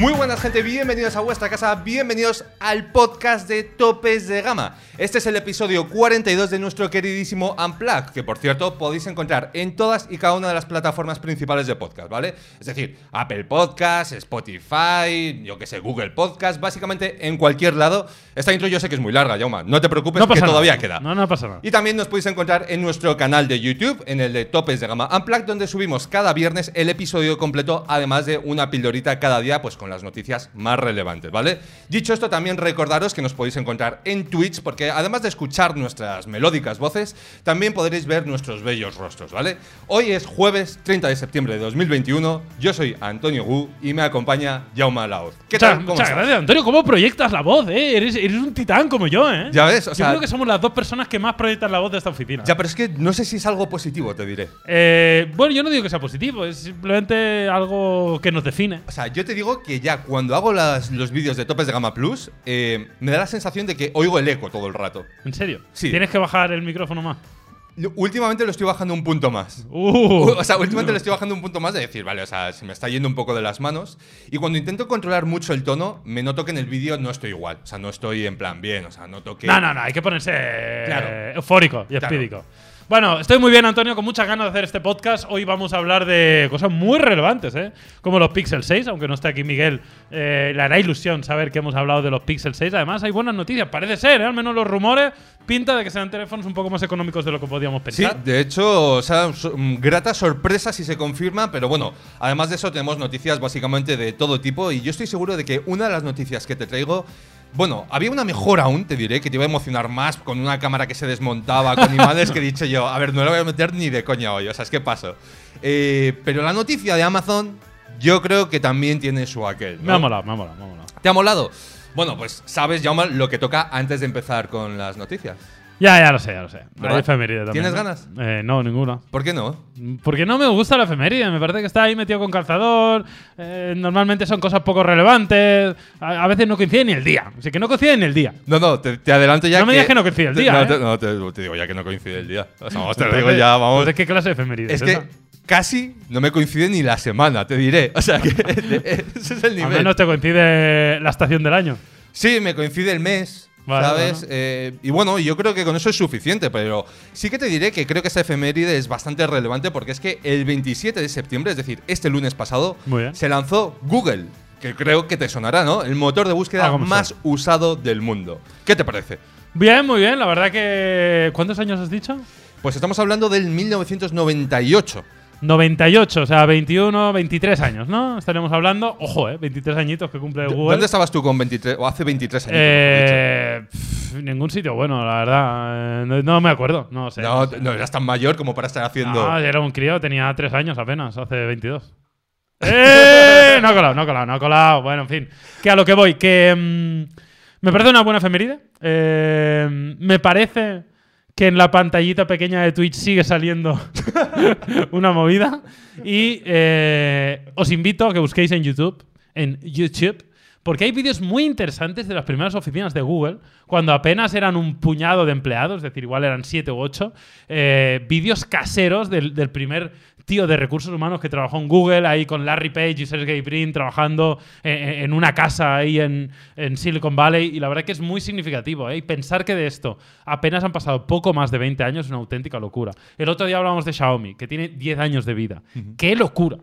Muy buenas gente, bienvenidos a vuestra casa, bienvenidos al podcast de Topes de Gama. Este es el episodio 42 de nuestro queridísimo Unplug, que por cierto podéis encontrar en todas y cada una de las plataformas principales de podcast, ¿vale? Es decir, Apple Podcast, Spotify, yo que sé, Google Podcast, básicamente en cualquier lado. Esta intro yo sé que es muy larga, Yauma, no te preocupes No que todavía queda. No, no pasa nada. Y también nos podéis encontrar en nuestro canal de YouTube, en el de Topes de Gama Unplugged, donde subimos cada viernes el episodio completo, además de una pildorita cada día, pues con las noticias más relevantes, ¿vale? Dicho esto, también recordaros que nos podéis encontrar en Twitch, porque además de escuchar nuestras melódicas voces, también podréis ver nuestros bellos rostros, ¿vale? Hoy es jueves 30 de septiembre de 2021, yo soy Antonio Gu y me acompaña Jaume Laoz. ¿Qué tal? ¿Cómo muchas estás? gracias, Antonio. ¿Cómo proyectas la voz, eh? Eres, eres un titán como yo, eh. Ya ves, o yo sea- creo que somos las dos personas que más proyectan la voz de esta oficina. Ya, pero es que no sé si es algo positivo, te diré. Eh, bueno, yo no digo que sea positivo, es simplemente algo que nos define. O sea, yo te digo que ya cuando hago las- los vídeos de topes de gama plus, eh, me da la sensación de que oigo el eco todo el rato. ¿En serio? Sí. Tienes que bajar el micrófono más. Últimamente lo estoy bajando un punto más. Uh. O sea, últimamente lo estoy bajando un punto más de decir, vale, o sea, se me está yendo un poco de las manos. Y cuando intento controlar mucho el tono, me noto que en el vídeo no estoy igual. O sea, no estoy en plan bien. O sea, noto que. No, no, no, hay que ponerse eh, Claro. eufórico y Claro. espídico. Bueno, estoy muy bien, Antonio, con muchas ganas de hacer este podcast. Hoy vamos a hablar de cosas muy relevantes, ¿eh? Como los Pixel 6, aunque no esté aquí Miguel, eh, le hará ilusión saber que hemos hablado de los Pixel 6. Además, hay buenas noticias, parece ser, ¿eh? Al menos los rumores pinta de que sean teléfonos un poco más económicos de lo que podíamos Sí, pensar. de hecho, o sea, mm, grata sorpresa si se confirma, pero bueno, además de eso tenemos noticias básicamente de todo tipo y yo estoy seguro de que una de las noticias que te traigo, bueno, había una mejor aún, te diré, que te iba a emocionar más con una cámara que se desmontaba, con imanes que he dicho yo, a ver, no la voy a meter ni de coña hoy, o sea, es que paso. Eh, pero la noticia de Amazon, yo creo que también tiene su aquel. ¿no? Me ha molado, me ha molado, me ha molado. ¿Te ha molado? Bueno, pues sabes, Jaume, lo que toca antes de empezar con las noticias. Ya, ya lo sé, ya lo sé. ¿Verdad? Hay efeméride también. ¿Tienes ganas? Eh, no, ninguna. ¿Por qué no? Porque no me gusta la efeméride, me parece que está ahí metido con calzador, eh, normalmente son cosas poco relevantes, a, a veces no coincide ni el día, así que no coincide ni el día. No, no, te, te adelanto ya No me digas que no coincide el te- día, No, ¿eh? te, no, te- te digo ya que no coincide el día. Vamos, te lo digo ya, vamos. ¿qué clase de efeméride Es es que esa? casi no me coincide ni la semana, te diré. O sea, que ese es el Al nivel. menos te coincide la estación del año. Sí, me coincide el mes. Vale, ¿Sabes? bueno. Eh, y bueno, yo creo que con eso es suficiente, pero sí que te diré que creo que esta efeméride es bastante relevante porque es que el 27 de septiembre, es decir, este lunes pasado, se lanzó Google, que creo que te sonará, ¿no? El motor de búsqueda más usado del mundo. ¿Qué te parece? Bien, muy bien, la verdad que... ¿Cuántos años has dicho? Pues estamos hablando del 1998. 98, o sea, 21, 23 años, ¿no? Estaremos hablando, ojo, ¿eh? 23 añiñitos que cumple Google. ¿Dónde estabas tú con 23 o hace 23 años? Eh, ningún sitio bueno, la verdad. Eh, no, no me acuerdo, no sé. no, sé. no eras tan mayor como para estar haciendo. No, yo era un crío, tenía 3 años apenas, hace 22. ¡Eh! No ha colado, no ha colado, no ha colado. Bueno, en fin. Que a lo que voy, que mm, me parece una buena efeméride. Eh, me parece que en la pantallita pequeña de Twitch sigue saliendo una movida. Y eh, os invito a que busquéis en YouTube, en YouTube, porque hay vídeos muy interesantes de las primeras oficinas de Google, cuando apenas eran un puñado de empleados, es decir, igual eran siete u ocho, eh, vídeos caseros del, del primer tío de recursos humanos que trabajó en Google, ahí con Larry Page y Sergey Brin trabajando eh, en una casa ahí en, en Silicon Valley, y la verdad que es muy significativo, ¿eh? Y pensar que de esto apenas han pasado poco más de 20 años es una auténtica locura. El otro día hablábamos de Xiaomi, que tiene 10 años de vida. ¡Qué locura!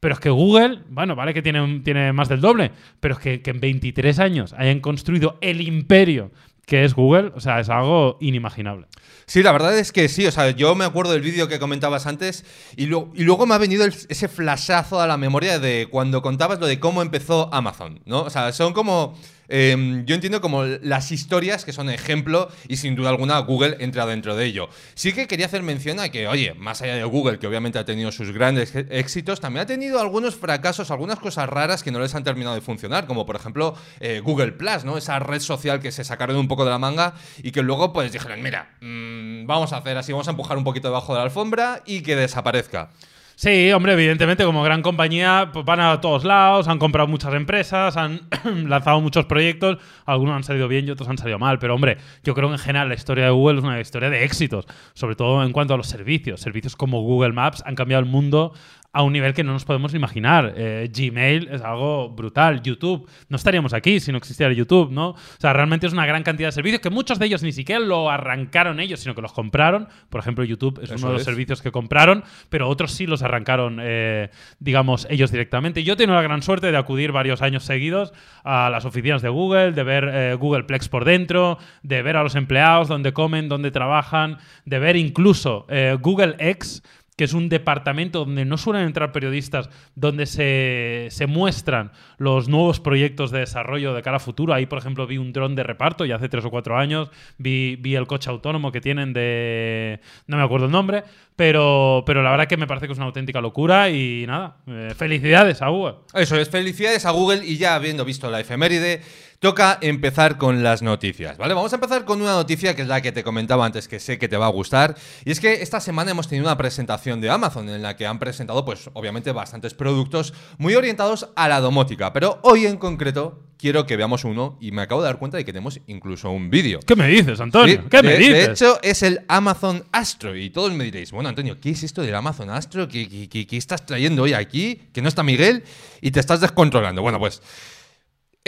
Pero es que Google, bueno, vale que tiene, tiene más del doble, pero es que, que en 23 años hayan construido el imperio que es Google, o sea, es algo inimaginable. Sí, la verdad es que sí. O sea, yo me acuerdo del vídeo que comentabas antes y, luego me ha venido ese flashazo a la memoria de cuando contabas lo de cómo empezó Amazon, ¿no? O sea, son como. Eh, yo entiendo como las historias que son ejemplo y sin duda alguna Google entra dentro de ello. Sí que quería hacer mención a que, oye, más allá de Google, que obviamente ha tenido sus grandes e- éxitos, también ha tenido algunos fracasos, algunas cosas raras que no les han terminado de funcionar, como por ejemplo eh, Google Plus, ¿no? Esa red social que se sacaron un poco de la manga y que luego pues dijeron, mira, mm, vamos a hacer así, vamos a empujar un poquito debajo de la alfombra y que desaparezca. Sí, hombre, evidentemente como gran compañía pues van a todos lados, han comprado muchas empresas, han lanzado muchos proyectos, algunos han salido bien y otros han salido mal, pero hombre, yo creo que en general la historia de Google es una historia de éxitos, sobre todo en cuanto a los servicios. Servicios como Google Maps han cambiado el mundo a un nivel que no nos podemos imaginar. Eh, Gmail es algo brutal. YouTube, no estaríamos aquí si no existiera YouTube, ¿no? O sea, realmente es una gran cantidad de servicios que muchos de ellos ni siquiera lo arrancaron ellos, sino que los compraron. Por ejemplo, YouTube es Eso uno de los es. servicios que compraron, pero otros sí los arrancaron, eh, digamos, ellos directamente. Yo he tenido la gran suerte de acudir varios años seguidos a las oficinas de Google, de ver eh, Google Plex por dentro, de ver a los empleados, dónde comen, dónde trabajan, de ver incluso eh, Google X que es un departamento donde no suelen entrar periodistas, donde se, se muestran los nuevos proyectos de desarrollo de cara a futuro. Ahí, por ejemplo, vi un dron de reparto ya hace tres o cuatro años, vi, vi el coche autónomo que tienen de... no me acuerdo el nombre, pero, pero la verdad que me parece que es una auténtica locura y nada, eh, felicidades a Google. Eso es, felicidades a Google y ya habiendo visto la efeméride, toca empezar con las noticias, ¿vale? Vamos a empezar con una noticia que es la que te comentaba antes, que sé que te va a gustar, y es que esta semana hemos tenido una presentación de Amazon en la que han presentado, pues obviamente, bastantes productos muy orientados a la domótica, pero hoy en concreto quiero que veamos uno y me acabo de dar cuenta de que tenemos incluso un vídeo. ¿Qué me dices, Antonio? ¿Qué de, me de dices? hecho, es el Amazon Astro. Y todos me diréis, bueno, Antonio, ¿qué es esto del Amazon Astro? ¿Qué, qué- qué- qué estás trayendo hoy aquí? Que no está Miguel y te estás descontrolando. Bueno, pues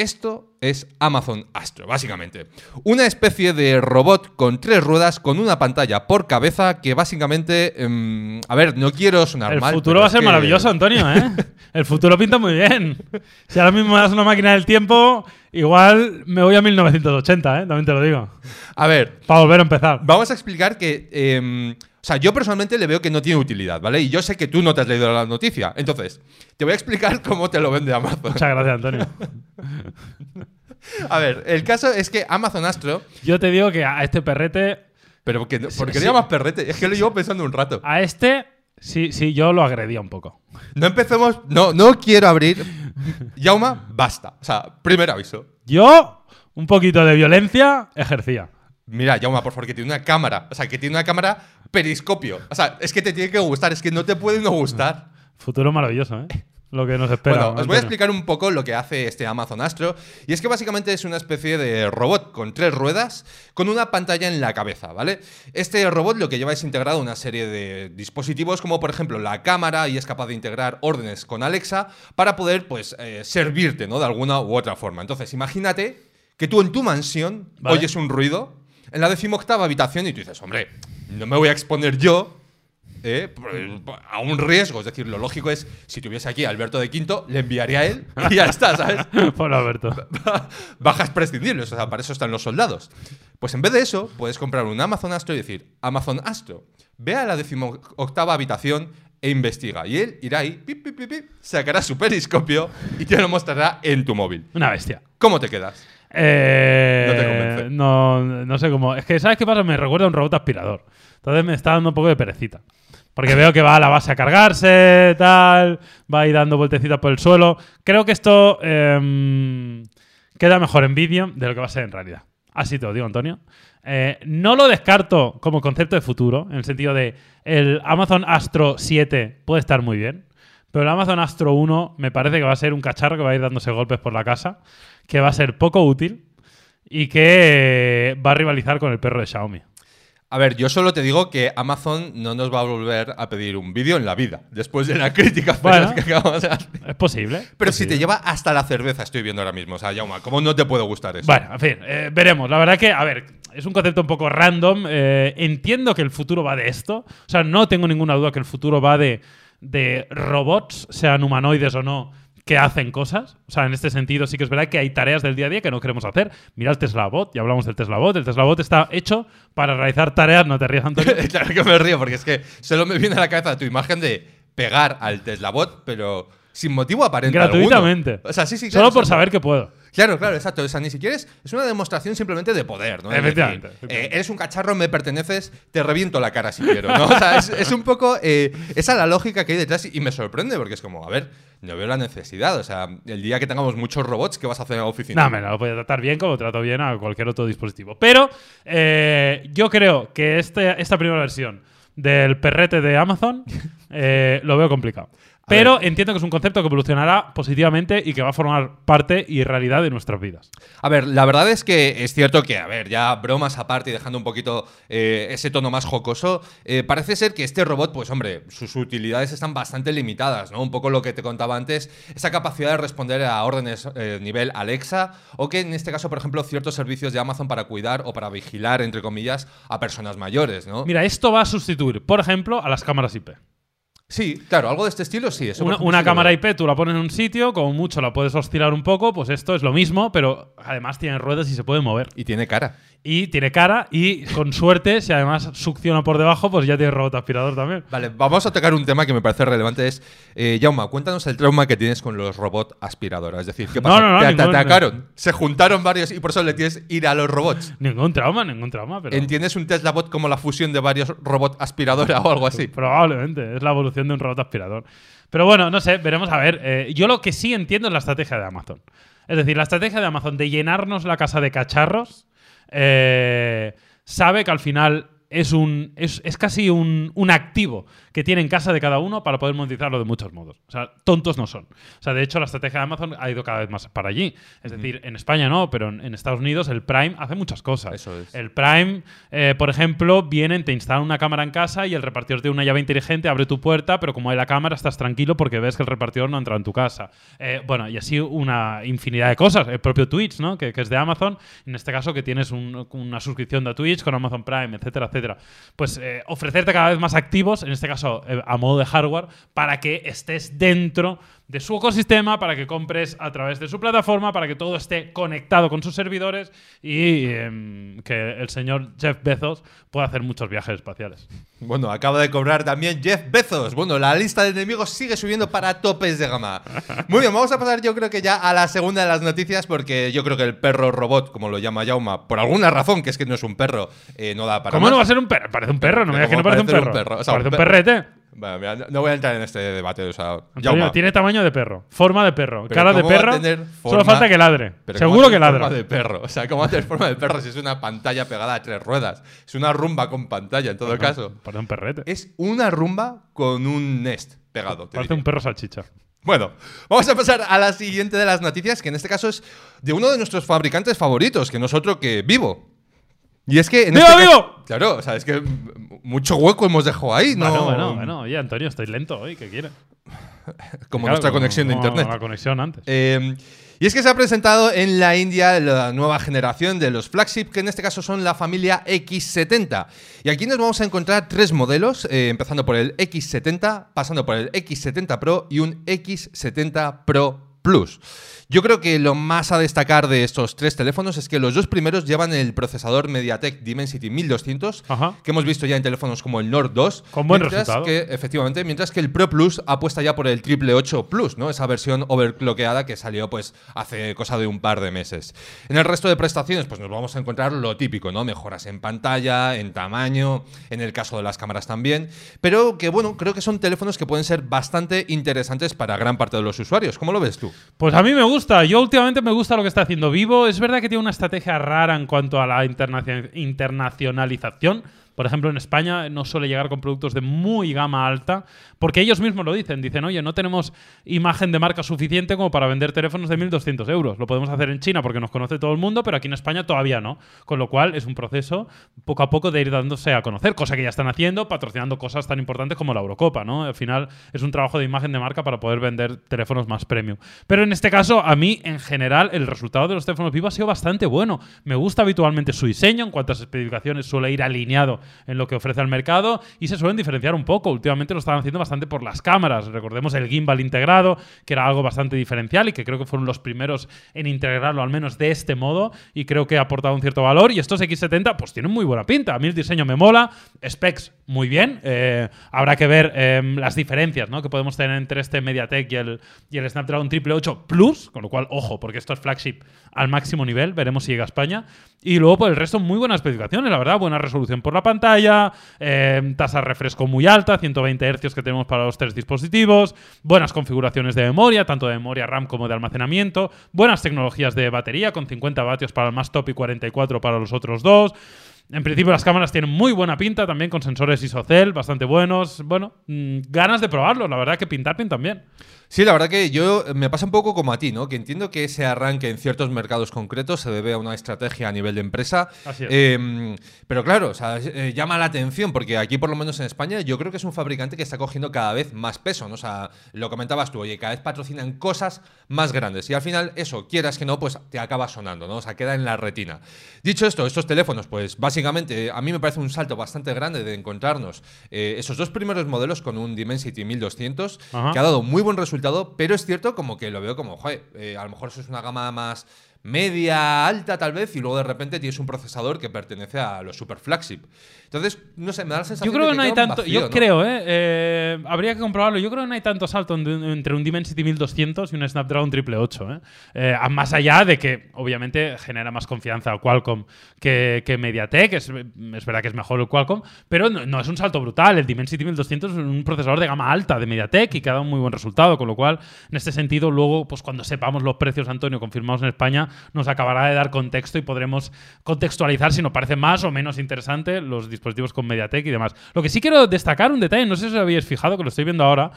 esto es Amazon Astro, básicamente. Una especie de robot con tres ruedas con una pantalla por cabeza que básicamente... em, a ver, no quiero sonar El mal. futuro pero va a ser que- maravilloso, Antonio, ¿eh? El futuro pinta muy bien. Si ahora mismo das una máquina del tiempo, igual me voy a 1980, ¿eh? También te lo digo. A ver, Para volver a empezar. Vamos a explicar que. em, sea, yo personalmente le veo que no tiene utilidad, ¿vale? Y yo sé que tú no te has leído la noticia. Entonces, te voy a explicar cómo te lo vende Amazon. Muchas gracias, Antonio. A ver, el caso es que Amazon Astro. Yo te digo que a este perrete, Pero que ¿por qué sí. le llamas perrete? Es que lo llevo pensando un rato. a este, sí, sí, yo lo agredía un poco. No empecemos. No, no quiero abrir. Yauma, basta. O sea, primer aviso. Yo, un poquito de violencia ejercía. Mira, Yauma, por favor, que tiene una cámara. O sea, que tiene una cámara periscopio. O sea, es que te tiene que gustar. Es que no te puede no gustar. Futuro maravilloso, ¿eh? Lo que nos espera. Bueno, os voy a explicar un poco lo que hace este Amazon Astro. Y es que básicamente es una especie de robot con tres ruedas con una pantalla en la cabeza, ¿vale? Este robot lo que lleva es integrado una serie de dispositivos como por ejemplo la cámara y es capaz de integrar órdenes con Alexa para poder pues eh, servirte, ¿no? De alguna u otra forma. Entonces imagínate que tú en tu mansión Vale. oyes un ruido en la decimoctava habitación y tú dices, hombre, no me voy a exponer yo eh, a un riesgo. Es decir, lo lógico es, si tuviese aquí a Alberto de Quinto, le enviaría a él y ya está, ¿sabes? Por Alberto. Bajas prescindibles, o sea, para eso están los soldados. Pues en vez de eso, puedes comprar un Amazon Astro y decir, Amazon Astro, ve a la decimoctava habitación e investiga. Y él irá ahí, pip, pip, pip, pip, sacará su periscopio y te lo mostrará en tu móvil. Una bestia. ¿Cómo te quedas? Eh, No te convence. No, no sé cómo. Es que, ¿sabes qué pasa? Me recuerda a un robot aspirador. Entonces me está dando un poco de perecita. Porque veo que va a la base a cargarse, tal, va ahí dando vueltecitas por el suelo. Creo que esto em, queda mejor en vídeo de lo que va a ser en realidad. Así te lo digo, Antonio. Eh, no lo descarto como concepto de futuro, en el sentido de el Amazon Astro 7 puede estar muy bien, pero el Amazon Astro 1 me parece que va a ser un cacharro que va a ir dándose golpes por la casa, que va a ser poco útil y que va a rivalizar con el perro de Xiaomi. A ver, yo solo te digo que Amazon no nos va a volver a pedir un vídeo en la vida, después de la crítica Bueno. que acabamos de hacer. Es posible. Pero si te lleva hasta la cerveza, estoy viendo ahora mismo. O sea, Jauma, ¿cómo no te puede gustar eso? Bueno, en fin, eh, veremos. La verdad que, a ver, es un concepto un poco random. eh, entiendo que el futuro va de esto. O sea, no tengo ninguna duda que el futuro va de, de robots, sean humanoides o no, que hacen cosas. O sea, en este sentido sí que es verdad que hay tareas del día a día que no queremos hacer. Mira el Tesla Bot, ya hablamos del Tesla Bot. El Tesla Bot está hecho para realizar tareas, no te rías, Antonio. claro que me río, porque es que solo me viene a la cabeza tu imagen de pegar al Tesla Bot, pero sin motivo aparente. Gratuitamente. alguno. O sea, sí, sí, Solo claro, por o sea, saber que puedo. Claro, claro, exacto. O sea, ni siquiera es, es una demostración simplemente de poder, ¿no? Es Efectivamente, eh, eres un cacharro, me perteneces, te reviento la cara si quiero, ¿no? O sea, es, es un poco eh, esa la lógica que hay detrás y, y me sorprende porque es como, a ver, no veo la necesidad. O sea, el día que tengamos muchos robots, ¿qué vas a hacer en la oficina? No, me lo voy a tratar bien como trato bien a cualquier otro dispositivo. Pero eh, yo creo que este, esta primera versión del perrete de Amazon eh, lo veo complicado. Pero entiendo que es un concepto que evolucionará positivamente y que va a formar parte y realidad de nuestras vidas. A ver, la verdad es que es cierto que, a ver, ya bromas aparte y dejando un poquito eh, ese tono más jocoso, eh, parece ser que este robot, pues hombre, sus utilidades están bastante limitadas, ¿no? Un poco lo que te contaba antes, esa capacidad de responder a órdenes eh, nivel Alexa, o que en este caso, por ejemplo, ciertos servicios de Amazon para cuidar o para vigilar, entre comillas, a personas mayores, ¿no? Mira, esto va a sustituir, por ejemplo, a las cámaras IP. Sí, claro, algo de este estilo sí. Eso Una, sí cámara. IP tú la pones en un sitio, como mucho la puedes oscilar un poco, pues esto es lo mismo, pero además tiene ruedas y se puede mover. Y tiene cara. Y tiene cara y con suerte, si además succiona por debajo, pues ya tiene robot aspirador también. Vale, vamos a tocar un tema que me parece relevante. Es, eh, Jauma, cuéntanos el trauma que tienes con los robots aspiradoras. Es decir, ¿qué pasó? no, no, ¿Te, te ningún- atacaron? ¿Se juntaron varios y por eso le tienes ir a los robots? Ningún trauma, ningún trauma, pero ¿Entiendes un Tesla bot como la fusión de varios robots aspiradora o algo así? probablemente es la evolución de un robot aspirador. Pero bueno, no sé, veremos a ver. Eh, yo lo que sí entiendo es la estrategia de Amazon. Es decir, la estrategia de Amazon de llenarnos la casa de cacharros eh, sabe que al final es, un, es, es casi un, un activo que tiene en casa de cada uno para poder monetizarlo de muchos modos. O sea, tontos no son. O sea, de hecho, la estrategia de Amazon ha ido cada vez más para allí. Es decir, en España no, pero en, en Estados Unidos el Prime hace muchas cosas. Eso es. El Prime, eh, por ejemplo, vienen, te instalan una cámara en casa y el repartidor tiene una llave inteligente, abre tu puerta, pero como hay la cámara estás tranquilo porque ves que el repartidor no ha entrado en tu casa. Eh, bueno, y así una infinidad de cosas. El propio Twitch, ¿no? Que, que es de Amazon. En este caso que tienes un- una suscripción de Twitch con Amazon Prime, etcétera, etcétera. Pues eh, ofrecerte cada vez más activos, en este caso eh, a modo de hardware, para que estés dentro de su ecosistema, para que compres a través de su plataforma, para que todo esté conectado con sus servidores y em, que el señor Jeff Bezos pueda hacer muchos viajes espaciales. Bueno, acaba de cobrar también Jeff Bezos. Bueno, la lista de enemigos sigue subiendo para topes de gama. Muy bien, vamos a pasar yo creo que ya a la segunda de las noticias porque yo creo que el perro robot, como lo llama Jauma, por alguna razón, que es que no es un perro, eh, no da para ¿Cómo más. no va a ser un perro? Parece un perro, no me digas que no ¿Cómo parece un perro. un perro? O sea, parece un perrete. Bueno, mira, no- voy a entrar en este debate, o sea, Antonio, tiene tamaño de perro, forma de perro, Pero cara de ¿cómo va a perro. tener Solo forma- falta que ladre. pero ¿cómo Seguro que ladra. forma de perro, o sea, ¿cómo tener forma de perro si es una pantalla pegada a tres ruedas? Es una rumba con pantalla, en todo caso. Parece un perrete. Es una rumba con un Nest pegado. Parece un perro salchicha. Bueno, vamos a pasar a la siguiente de las noticias, que en este caso es de uno de nuestros fabricantes favoritos, que no es otro que Vivo. Y es que. En ¡Viva, este! Claro, o sea, es que mucho hueco hemos dejado ahí, ¿no? Bueno, bueno, bueno. Oye, Antonio, estoy lento hoy. ¿Qué quieres? Como Claro, nuestra conexión de como internet. La conexión antes. Eh, y es que se ha presentado en la India la nueva generación de los flagship, que en este caso son la familia X70. Y aquí nos vamos a encontrar tres modelos, eh, empezando por el X70, pasando por el X70 Pro y un X70 Pro Plus. Yo creo que lo más a destacar de estos tres teléfonos es que los dos primeros llevan el procesador MediaTek Dimensity 1200, Ajá. que hemos visto ya en teléfonos como el Nord 2. Con buen mientras resultado. que, efectivamente, mientras que el Pro Plus apuesta ya por el triple 8 Plus, ¿no? Esa versión overclockeada que salió pues hace cosa de un par de meses. En el resto de prestaciones, pues nos vamos a encontrar lo típico, ¿no? Mejoras en pantalla, en tamaño, en el caso de las cámaras también. Pero que bueno, creo que son teléfonos que pueden ser bastante interesantes para gran parte de los usuarios. ¿Cómo lo ves tú? Pues a mí me gusta. Yo últimamente me gusta lo que está haciendo Vivo. Es verdad que tiene una estrategia rara en cuanto a la internacio- internacionalización. Por ejemplo, en España no suele llegar con productos de muy gama alta, porque ellos mismos lo dicen. Dicen, oye, no tenemos imagen de marca suficiente como para vender teléfonos de 1.200 euros. Lo podemos hacer en China porque nos conoce todo el mundo, pero aquí en España todavía no. Con lo cual es un proceso poco a poco de ir dándose a conocer, cosa que ya están haciendo, patrocinando cosas tan importantes como la Eurocopa, ¿no? Al final es un trabajo de imagen de marca para poder vender teléfonos más premium. Pero en este caso, a mí, en general, el resultado de los teléfonos Vivo ha sido bastante bueno. Me gusta habitualmente su diseño, en cuantas especificaciones suele ir alineado en lo que ofrece al mercado y se suelen diferenciar un poco. Últimamente lo estaban haciendo bastante por las cámaras. Recordemos el gimbal integrado, que era algo bastante diferencial y que creo que fueron los primeros en integrarlo, al menos de este modo, y creo que ha aportado un cierto valor. Y estos X70, pues tienen muy buena pinta. A mí el diseño me mola, specs muy bien. Eh, habrá que ver eh, las diferencias ¿no? que podemos tener entre este MediaTek y el, y el Snapdragon 888 Plus, con lo cual, ojo, porque esto es flagship al máximo nivel, veremos si llega a España. Y luego, por el resto, muy buenas especificaciones, la verdad, buena resolución por la pantalla, eh, tasa de refresco muy alta, 120 Hz que tenemos para los tres dispositivos, buenas configuraciones de memoria, tanto de memoria RAM como de almacenamiento, buenas tecnologías de batería, con 50 vatios para el más top y 44 para los otros dos. En principio las cámaras tienen muy buena pinta también con sensores ISOCELL bastante buenos. Bueno, mm, ganas de probarlo. La verdad que pintar pintan bien. Sí, la verdad que yo me pasa un poco como a ti, ¿no? Que entiendo que ese arranque en ciertos mercados concretos se debe a una estrategia a nivel de empresa. Así es. Eh, pero claro, o sea, eh, llama la atención porque aquí, por lo menos en España, yo creo que es un fabricante que está cogiendo cada vez más peso, ¿no? O sea, lo comentabas tú, oye, cada vez patrocinan cosas más grandes y al final eso, quieras que no, pues te acaba sonando, ¿no? O sea, queda en la retina. Dicho esto, estos teléfonos, pues básicamente a mí me parece un salto bastante grande de encontrarnos eh, esos dos primeros modelos con un Dimensity 1200 Ajá. que ha dado muy buen resultado, pero es cierto como que lo veo como, joder, eh, a lo mejor eso es una gama más media, alta tal vez, y luego de repente tienes un procesador que pertenece a los super flagship. Entonces, no sé, me da la sensación Yo creo de que no hay tanto. vacío, yo ¿no? creo, ¿eh? Eh, Habría que comprobarlo. Yo creo que no hay tanto salto en- entre un Dimensity 1200 y un Snapdragon 888. ¿eh? Eh, más allá de que, obviamente, genera más confianza al Qualcomm que, que MediaTek. Es, es verdad que es mejor el Qualcomm, pero no, no es un salto brutal. El Dimensity 1200 es un procesador de gama alta de MediaTek y que ha dado un muy buen resultado. Con lo cual, en este sentido, luego, pues cuando sepamos los precios, Antonio, confirmados en España, nos acabará de dar contexto y podremos contextualizar si nos parece más o menos interesante los dispositivos con MediaTek y demás. Lo que sí quiero destacar un detalle, no sé si os habéis fijado, que lo estoy viendo ahora,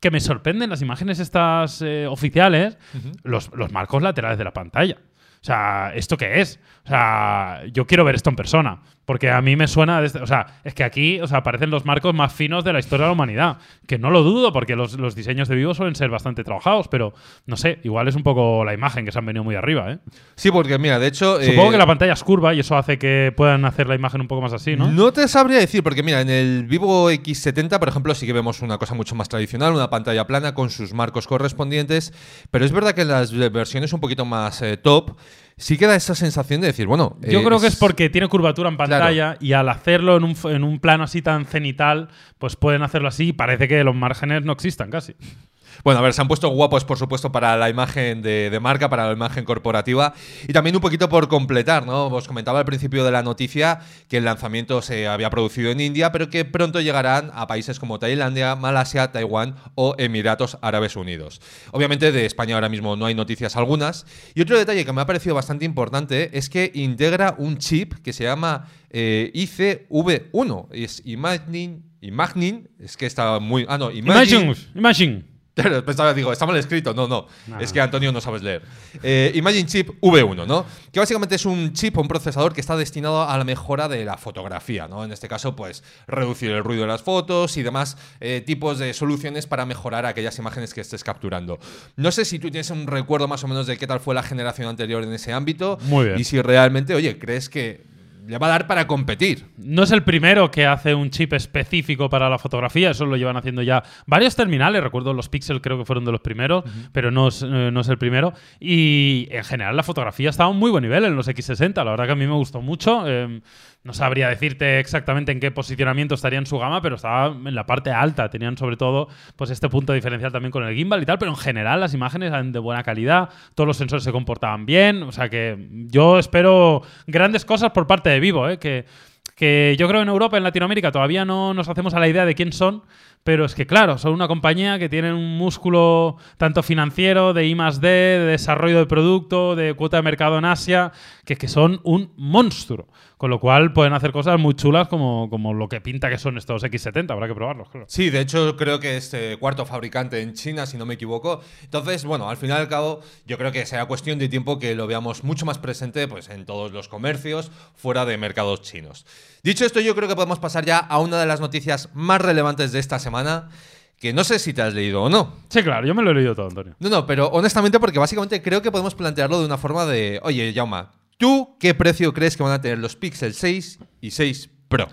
que me sorprenden las imágenes estas eh, oficiales, los, los marcos laterales de la pantalla. O sea, ¿esto qué es? O sea, yo quiero ver esto en persona. Porque a mí me suena. desde- o sea, es que aquí o sea, aparecen los marcos más finos de la historia de la humanidad. Que no lo dudo, porque los, los diseños de vivo suelen ser bastante trabajados. Pero no sé, igual es un poco la imagen que se han venido muy arriba. ¿eh? Sí, porque mira, de hecho... Supongo eh, que la pantalla es curva y eso hace que puedan hacer la imagen un poco más así, ¿no? te sabría decir, porque mira, en el Vivo X70, por ejemplo, sí que vemos una cosa mucho más tradicional, una pantalla plana con sus marcos correspondientes, pero es verdad que en las versiones un poquito más eh, top, sí queda esa sensación de decir, bueno... Yo eh, creo que es porque tiene curvatura en pantalla y al hacerlo en un, en un plano así tan cenital, pues pueden hacerlo así y parece que los márgenes no existan casi. Bueno, a ver, se han puesto guapos, por supuesto, para la imagen de, marca, para la imagen corporativa. Y también un poquito por completar, ¿no? Os comentaba al principio de la noticia que el lanzamiento se había producido en India, pero que pronto llegarán a países como Tailandia, Malasia, Taiwán o Emiratos Árabes Unidos. Obviamente de España ahora mismo no hay noticias algunas. Y otro detalle que me ha parecido bastante importante es que integra un chip que se llama eh, ICV1. Es Imagine, Imagine, es que está muy... Ah, no, Imagine, imagine. Claro, pensaba, digo, está mal escrito. No, no. No. Es que Antonio no sabes leer. Eh, Imagine Chip V1, ¿no? Que básicamente es un chip o un procesador que está destinado a la mejora de la fotografía, ¿no? En este caso, pues, reducir el ruido de las fotos y demás eh, tipos de soluciones para mejorar aquellas imágenes que estés capturando. No sé si tú tienes un recuerdo más o menos de qué tal fue la generación anterior en ese ámbito. Muy bien. Y si realmente, oye, crees que le va a dar para competir. No es el primero que hace un chip específico para la fotografía, eso lo llevan haciendo ya varios terminales, recuerdo los Pixel creo que fueron de los primeros, pero no es, eh, no es el primero. Y en general la fotografía estaba a un muy buen nivel en los X60, la verdad que a mí me gustó mucho. eh, no sabría decirte exactamente en qué posicionamiento estaría en su gama, pero estaba en la parte alta. Tenían sobre todo pues este punto diferencial también con el gimbal y tal, pero en general las imágenes eran de buena calidad, todos los sensores se comportaban bien, o sea que yo espero grandes cosas por parte de Vivo, ¿eh? que, que yo creo en Europa, en Latinoamérica, todavía no nos hacemos a la idea de quién son, pero es que claro, son una compañía que tiene un músculo tanto financiero, de I D, de desarrollo de producto, de cuota de mercado en Asia, que, son un monstruo. Con lo cual pueden hacer cosas muy chulas como, como lo que pinta que son estos X70. Habrá que probarlos, claro. Sí, de hecho creo que es eh, cuarto fabricante en China, si no me equivoco. Entonces, bueno, al final y al cabo, yo creo que será cuestión de tiempo que lo veamos mucho más presente pues, en todos los comercios fuera de mercados chinos. Dicho esto, yo creo que podemos pasar ya a una de las noticias más relevantes de esta semana, que no sé si te has leído o no. Sí, claro, yo me lo he leído todo, Antonio. No, no, pero honestamente porque básicamente creo que podemos plantearlo de una forma de, oye, Jauma, ¿tú qué precio crees que van a tener los Pixel 6 y 6 Pro?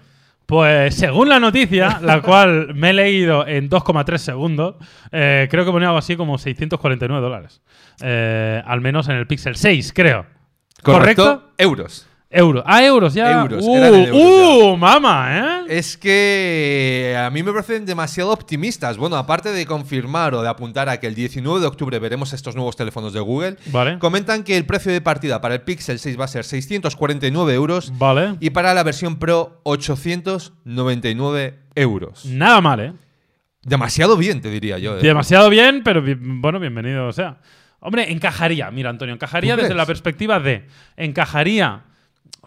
Pues según la noticia, la cual me he leído en 2,3 segundos, eh, creo que ponía algo así como 649 dólares. Eh, al menos en el Pixel 6, creo. ¿Correcto? Euros. Euros. Ah, euros, ya. Euros, Uh, eran en euros uh, mama, ¿eh? Es que a mí me parecen demasiado optimistas. Bueno, aparte de confirmar o de apuntar a que el 19 de octubre veremos estos nuevos teléfonos de Google, Vale. comentan que el precio de partida para el Pixel 6 va a ser 649 euros Vale. y para la versión Pro 899 euros. Nada mal, ¿eh? Demasiado bien, te diría yo. ¿eh? Demasiado bien, pero bueno, bienvenido o sea. Hombre, encajaría, mira Antonio, encajaría ¿Tú desde la perspectiva de, encajaría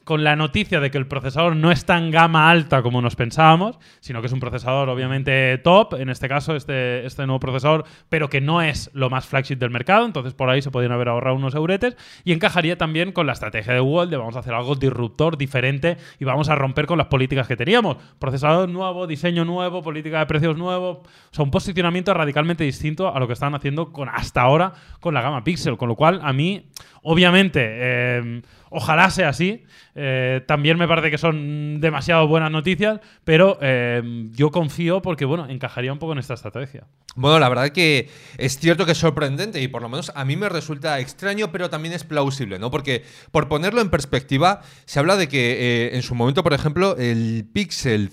con la noticia de que el procesador no es tan gama alta como nos pensábamos, sino que es un procesador obviamente top, en este caso este, este nuevo procesador, pero que no es lo más flagship del mercado, entonces por ahí se podrían haber ahorrado unos euretes y encajaría también con la estrategia de Google de vamos a hacer algo disruptor, diferente y vamos a romper con las políticas que teníamos. Procesador nuevo, diseño nuevo, política de precios nuevo, o sea, un posicionamiento radicalmente distinto a lo que estaban haciendo con hasta ahora con la gama Pixel, con lo cual a mí, obviamente, eh, Ojalá sea así. Eh, también me parece que son demasiado buenas noticias, pero eh, yo confío porque, bueno, encajaría un poco en esta estrategia. Bueno, la verdad que es cierto que es sorprendente y por lo menos a mí me resulta extraño, pero también es plausible, ¿no? Porque, por ponerlo en perspectiva, se habla de que en su momento, por ejemplo, el Pixel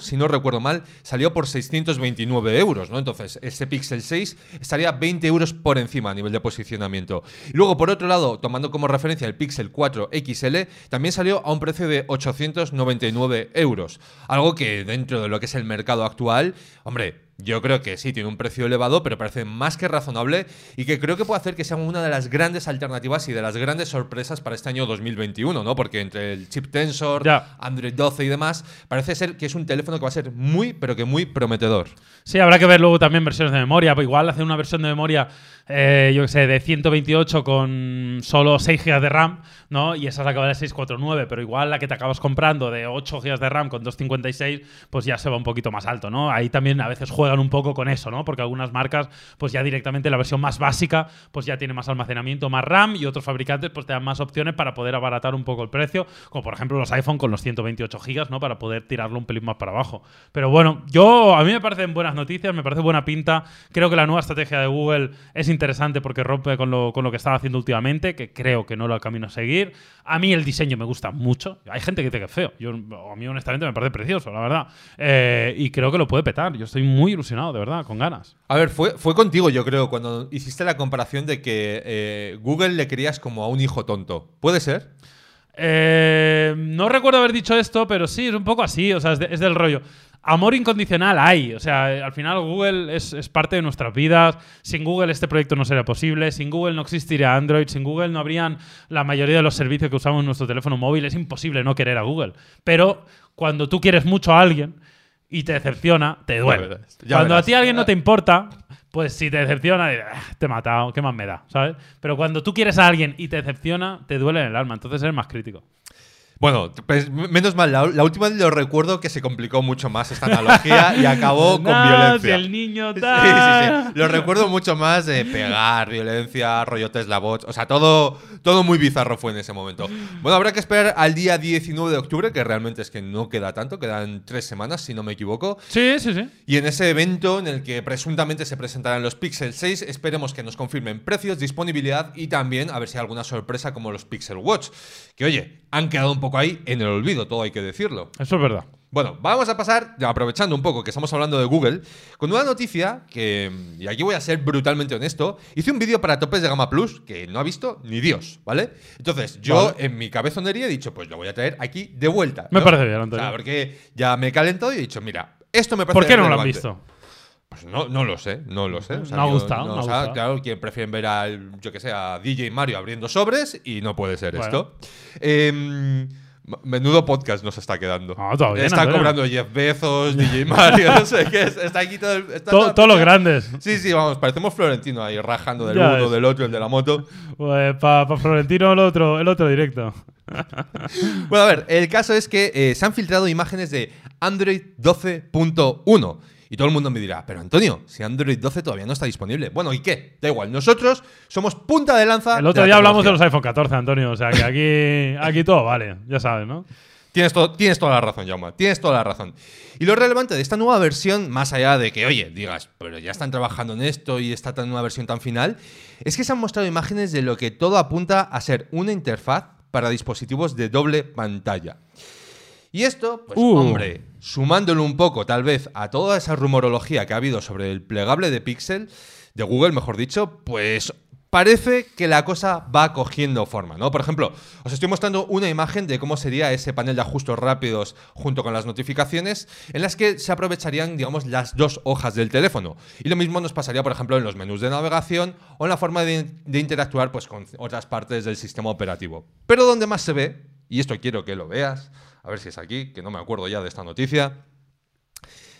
si no recuerdo mal, salió por 629 euros, ¿no? Entonces, ese Pixel 6 estaría 20 euros por encima a nivel de posicionamiento. Y luego, por otro lado, tomando como referencia el Pixel 4 XL, también salió a un precio de 899 euros. Algo que dentro de lo que es el mercado actual, hombre, yo creo que sí, tiene un precio elevado, pero parece más que razonable y que creo que puede hacer que sea una de las grandes alternativas y de las grandes sorpresas para este año 2021, ¿no? Porque entre el chip Tensor, Android 12 y demás, parece ser que es un teléfono que va a ser muy, pero que muy prometedor. Sí, habrá que ver luego también versiones de memoria. Igual hacer una versión de memoria eh, yo qué sé, de 128 con solo 6 GB de RAM, ¿no? Y esa es la que vale 649, pero igual la que te acabas comprando de 8 GB de RAM con 256, pues ya se va un poquito más alto, ¿no? Ahí también a veces juegan un poco con eso, ¿no? Porque algunas marcas, pues ya directamente la versión más básica, pues ya tiene más almacenamiento, más RAM, y otros fabricantes, pues te dan más opciones para poder abaratar un poco el precio, como por ejemplo los iPhone con los 128 GB, ¿no? Para poder tirarlo un pelín más para abajo. Pero bueno, yo, a mí me parecen buenas noticias, me parece buena pinta, creo que la nueva estrategia de Google es interesante porque rompe con lo, con lo que estaba haciendo últimamente, que creo que no lo camino a seguir. A mí el diseño me gusta mucho. Hay gente que dice que es feo. Yo, a mí, honestamente, me parece precioso, la verdad. Eh, y creo que lo puede petar. Yo estoy muy ilusionado, de verdad, con ganas. A ver, fue, fue contigo, yo creo, cuando hiciste la comparación de que eh, Google le querías como a un hijo tonto. ¿Puede ser? Eh, no recuerdo haber dicho esto, pero sí, es un poco así. O sea, es del rollo amor incondicional hay. O sea, al final Google es, parte de nuestras vidas. Sin Google este proyecto no sería posible. Sin Google no existiría Android. Sin Google no habrían la mayoría de los servicios que usamos en nuestro teléfono móvil. Es imposible no querer a Google. Pero cuando tú quieres mucho a alguien y te decepciona, te duele. cuando a ti alguien no te importa, pues si te decepciona, ah, te he matado, ¿qué más me da? ¿Sabes? Pero cuando tú quieres a alguien y te decepciona, te duele en el alma. Entonces eres más crítico. Bueno, pues menos mal, la, última vez lo recuerdo que se complicó mucho más esta analogía y acabó con violencia. el niño Sí, sí, sí. Lo recuerdo mucho más de pegar, violencia, rollo Tesla bots. O sea, todo, todo muy bizarro fue en ese momento. Bueno, habrá que esperar al día 19 de octubre, que realmente es que no queda tanto, quedan tres semanas, si no me equivoco. Sí, sí, sí. Y en ese evento en el que presuntamente se presentarán los Pixel 6, esperemos que nos confirmen precios, disponibilidad y también a ver si hay alguna sorpresa como los Pixel Watch. Que oye, han quedado un poco ahí en el olvido, todo hay que decirlo. Eso es verdad. Bueno, vamos a pasar, aprovechando un poco que estamos hablando de Google, con una noticia que, y aquí voy a ser brutalmente honesto, hice un vídeo para topes de gama plus que no ha visto ni Dios, ¿vale? Entonces, yo en mi cabezonería he dicho, pues lo voy a traer aquí de vuelta. Me parece bien, Antonio. O sea, porque ya me he calentado y he dicho, mira, esto me parece ¿Por qué no lo han visto? Pues no, no lo sé, no lo sé. O ha gustado. No, o sea, claro, que prefieren ver al, yo que sé, a DJ Mario abriendo sobres y no puede ser esto. Eh, Menudo podcast nos está quedando. está cobrando Jeff Bezos, DJ Mario, no sé qué. Está aquí todo. todos los grandes. Sí, sí, vamos, parecemos Florentino ahí rajando del uno, del otro, el de la moto. Pues para Florentino el otro, el otro directo. bueno, a ver, el caso es que eh, se han filtrado imágenes de Android 12.1 y todo el mundo me dirá, pero Antonio, si Android 12 todavía no está disponible. Bueno, ¿y qué? Da igual, nosotros somos punta de lanza. El otro día hablamos de los iPhone 14, Antonio, o sea que aquí, aquí todo vale, ya sabes, ¿no? Tienes, tienes toda la razón, Jaume, tienes toda la razón. Y lo relevante de esta nueva versión, más allá de que, oye, digas, pero ya están trabajando en esto y está tan nueva versión tan final, es que se han mostrado imágenes de lo que todo apunta a ser una interfaz para dispositivos de doble pantalla. Y esto, pues uh. hombre, sumándolo un poco tal vez a toda esa rumorología que ha habido sobre el plegable de Pixel, de Google mejor dicho, pues parece que la cosa va cogiendo forma, ¿no? Por ejemplo, os estoy mostrando una imagen de cómo sería ese panel de ajustes rápidos junto con las notificaciones, en las que se aprovecharían, digamos, las dos hojas del teléfono. Y lo mismo nos pasaría, por ejemplo, en los menús de navegación o en la forma de, interactuar pues, con otras partes del sistema operativo. Pero donde más se ve y esto quiero que lo veas, a ver si es aquí, que no me acuerdo ya de esta noticia.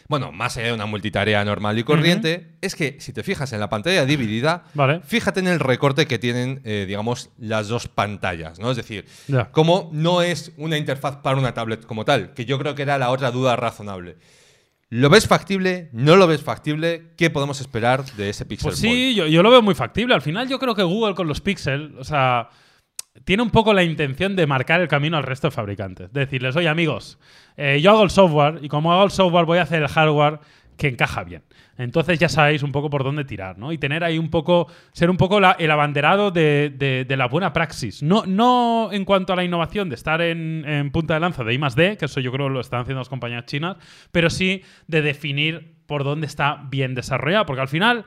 Bueno, más allá de una multitarea normal y corriente, es que si te fijas en la pantalla dividida, Vale. fíjate en el recorte que tienen, eh, digamos, las dos pantallas, ¿no? Es decir, como no es una interfaz para una tablet como tal, que yo creo que era la otra duda razonable. ¿Lo ves factible? ¿No lo ves factible? ¿Qué podemos esperar de ese Pixel Pues sí, yo, yo lo veo muy factible. Al final yo creo que Google con los Pixel, o sea, tiene un poco la intención de marcar el camino al resto de fabricantes. De decirles, oye amigos, eh, yo hago el software y como hago el software voy a hacer el hardware que encaja bien. Entonces ya sabéis un poco por dónde tirar, ¿no? Y tener ahí un poco, ser un poco el abanderado de, la buena praxis. No, no en cuanto a la innovación de estar en, punta de lanza de I que eso yo creo lo están haciendo las compañías chinas, pero sí de definir por dónde está bien desarrollado. Porque al final,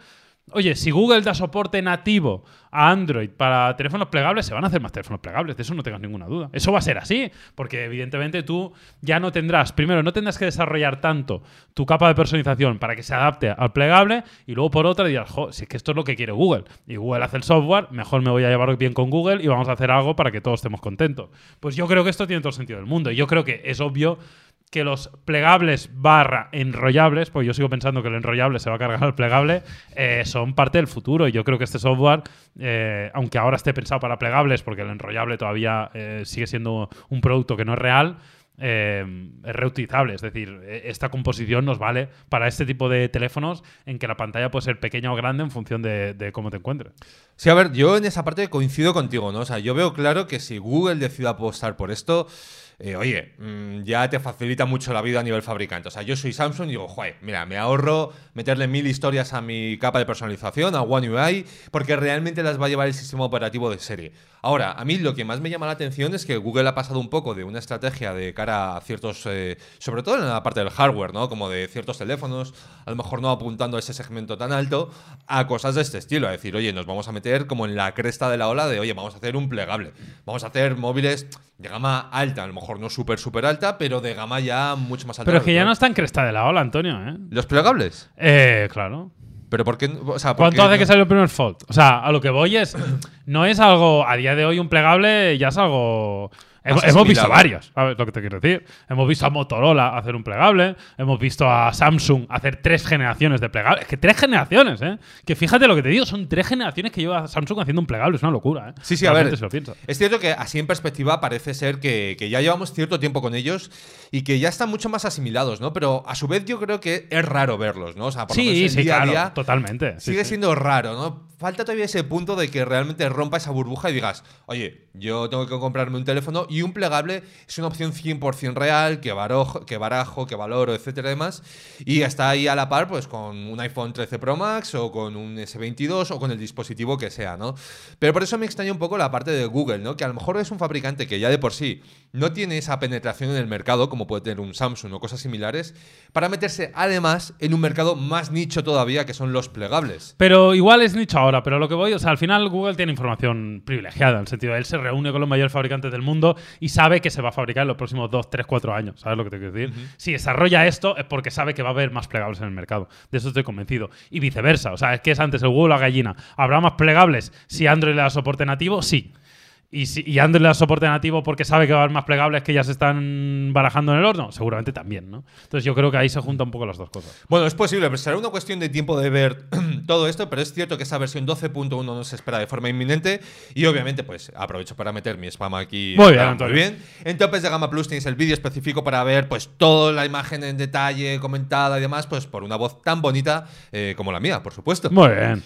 Oye, si Google da soporte nativo a Android para teléfonos plegables, se van a hacer más teléfonos plegables, de eso no tengas ninguna duda. Eso va a ser así, porque evidentemente tú ya no tendrás, primero, no tendrás que desarrollar tanto tu capa de personalización para que se adapte al plegable, y luego por otra dirás, si es que esto es lo que quiere Google, y Google hace el software, mejor me voy a llevar bien con Google y vamos a hacer algo para que todos estemos contentos. Pues yo creo que esto tiene todo el sentido del mundo, y yo creo que es obvio que los plegables barra enrollables, pues yo sigo pensando que el enrollable se va a cargar al plegable, eh, son parte del futuro. Y yo creo que este software, eh, aunque ahora esté pensado para plegables, porque el enrollable todavía eh, sigue siendo un producto que no es real, eh, es reutilizable. Es decir, eh, esta composición nos vale para este tipo de teléfonos en que la pantalla puede ser pequeña o grande en función de, de cómo te encuentres. Sí, a ver, yo en esa parte coincido contigo, ¿no? O sea, yo veo claro que si Google decide apostar por esto, eh, oye, mm, ya te facilita mucho la vida a nivel fabricante. O sea, yo soy Samsung y digo, joder, mira, me ahorro meterle mil historias a mi capa de personalización, a One UI, porque realmente las va a llevar el sistema operativo de serie. Ahora, a mí lo que más me llama la atención es que Google ha pasado un poco de una estrategia de cara a ciertos, eh, sobre todo en la parte del hardware, ¿no? Como de ciertos teléfonos, a lo mejor no apuntando a ese segmento tan alto, a cosas de este estilo, a decir, oye, nos vamos a meter como en la cresta de la ola de, oye, vamos a hacer un plegable, vamos a hacer móviles de gama alta, a lo mejor no súper, súper alta, pero de gama ya mucho más alta. Pero es que ya no está en cresta de la ola, Antonio. ¿eh? ¿Los plegables? Eh, claro. ¿Pero por qué? O sea, ¿por ¿Cuánto qué hace no? que salió el primer Fold? O sea, a lo que voy es. No es algo. A día de hoy, un plegable ya es algo. Hemos, hemos visto varios, ¿sabes lo que te quiero decir? Hemos visto a Motorola hacer un plegable, hemos visto a Samsung hacer tres generaciones de plegables. Es que tres generaciones, ¿eh? Que fíjate lo que te digo, son tres generaciones que lleva Samsung haciendo un plegable, es una locura, ¿eh? Sí, sí, a ver. se lo piensa. Es cierto que así en perspectiva parece ser que, que ya llevamos cierto tiempo con ellos y que ya están mucho más asimilados, ¿no? Pero a su vez yo creo que es raro verlos, ¿no? O sea, por lo menos Sí, el sí, día claro, a día totalmente. sigue sí. siendo raro, ¿no? Falta todavía ese punto de que realmente rompa esa burbuja y digas, oye, yo tengo que comprarme un teléfono y un plegable es una opción 100% real que barajo, que barajo, que valoro, etcétera y demás. Y está ahí a la par pues con un iPhone 13 Pro Max o con un S22 o con el dispositivo que sea, ¿no? Pero por eso me extraña un poco la parte de Google, ¿no? Que a lo mejor es un fabricante que ya de por sí no tiene esa penetración en el mercado como puede tener un Samsung o cosas similares, para meterse además en un mercado más nicho todavía que son los plegables. Pero igual es nicho ahora, pero lo que voy, o sea, al final Google tiene información privilegiada, en el sentido de él se reúne con los mayores fabricantes del mundo y sabe que se va a fabricar en los próximos 2, 3, 4 años, ¿sabes lo que te quiero decir? Si desarrolla esto es porque sabe que va a haber más plegables en el mercado, de eso estoy convencido. Y viceversa, o sea, es que es antes el huevo la gallina. ¿Habrá más plegables si Android le da soporte nativo? Sí. Y, si, y Android le da soporte nativo porque sabe que va a haber más plegables que ya se están barajando en el horno, seguramente también, ¿no? Entonces yo creo que ahí se juntan un poco las dos cosas. Bueno, es posible, pero será una cuestión de tiempo de ver todo esto, pero es cierto que esa versión 12.1 no se espera de forma inminente y obviamente pues aprovecho para meter mi spam aquí. Muy bien, Ah, Antonio. bien. En Topes de Gama Plus tenéis el vídeo específico para ver pues toda la imagen en detalle, comentada y demás, pues por una voz tan bonita eh, como la mía, por supuesto. Muy bien.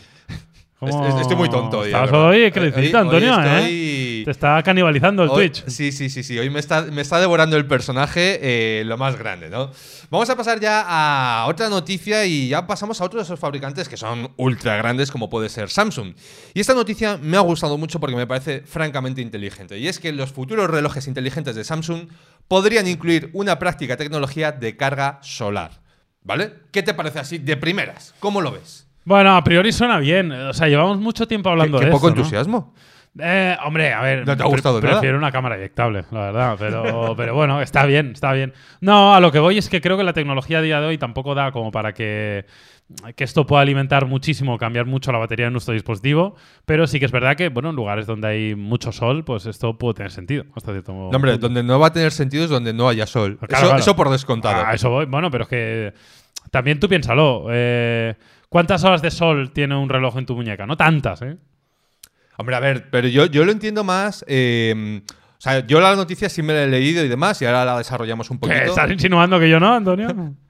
Est- ¿Cómo est- Estoy muy tonto hoy. Estás verdad. hoy hoy Antonio, ¿eh? Te está canibalizando el Hoy- Twitch. Sí, sí, sí, sí. Hoy me está, me está devorando el personaje eh, lo más grande, ¿no? Vamos a pasar ya a otra noticia y ya pasamos a otro de esos fabricantes que son ultra grandes como puede ser Samsung. Y esta noticia me ha gustado mucho porque me parece francamente inteligente. Y es que los futuros relojes inteligentes de Samsung podrían incluir una práctica tecnología de carga solar. ¿Vale? ¿Qué te parece así de primeras? ¿Cómo lo ves? Bueno, a priori suena bien. O sea, llevamos mucho tiempo hablando qué, qué de poco esto, ¿no? entusiasmo. Eh, hombre, a ver, ¿No te ha gustado pre- nada? prefiero una cámara eyectable, la verdad, pero, pero bueno, está bien, está bien. No, a lo que voy es que creo que la tecnología a día de hoy tampoco da como para que, que esto pueda alimentar muchísimo, cambiar mucho la batería de nuestro dispositivo, pero sí que es verdad que, bueno, en lugares donde hay mucho sol, pues esto puede tener sentido, hasta cierto modo. No, hombre, donde no va a tener sentido es donde no haya sol. Claro, eso, claro. eso por descontado. A eso voy. Bueno, pero es que también tú piénsalo. eh, ¿Cuántas horas de sol tiene un reloj en tu muñeca? No tantas, ¿eh? Hombre, a ver, pero yo, yo lo entiendo más. eh, o sea, yo la noticia sí me la he leído y demás, y ahora la desarrollamos un ¿Qué, poquito. ¿Estás insinuando que yo no, Antonio?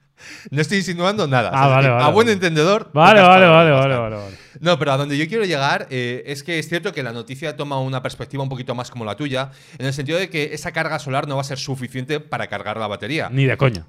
No estoy insinuando nada. Ah, Es vale, decir, vale, a buen vale. entendedor. Vale, vale, vale, vale, vale, vale. No, pero a donde yo quiero llegar eh, es que es cierto que la noticia toma una perspectiva un poquito más como la tuya, en el sentido de que esa carga solar no va a ser suficiente para cargar la batería. Ni de coña.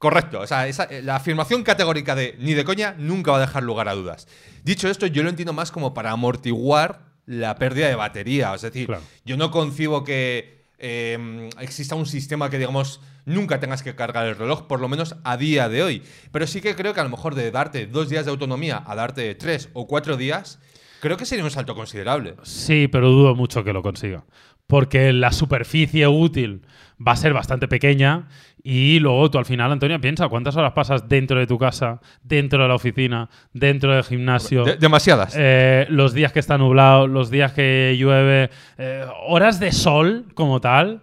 Correcto, o sea, esa- eh, la afirmación categórica de ni de coña nunca va a dejar lugar a dudas. Dicho esto, yo lo entiendo más como para amortiguar la pérdida de batería. Es decir, Claro. yo no concibo que eh, exista un sistema que, digamos, nunca tengas que cargar el reloj, por lo menos a día de hoy. Pero sí que creo que a lo mejor de darte dos días de autonomía a darte tres o cuatro días, creo que sería un salto considerable. Sí, pero dudo mucho que lo consiga. Porque la superficie útil va a ser bastante pequeña y luego tú al final, Antonio, piensa cuántas horas pasas dentro de tu casa, dentro de la oficina, dentro del gimnasio. De- demasiadas. Eh, los días que está nublado, los días que llueve, eh, horas de sol como tal,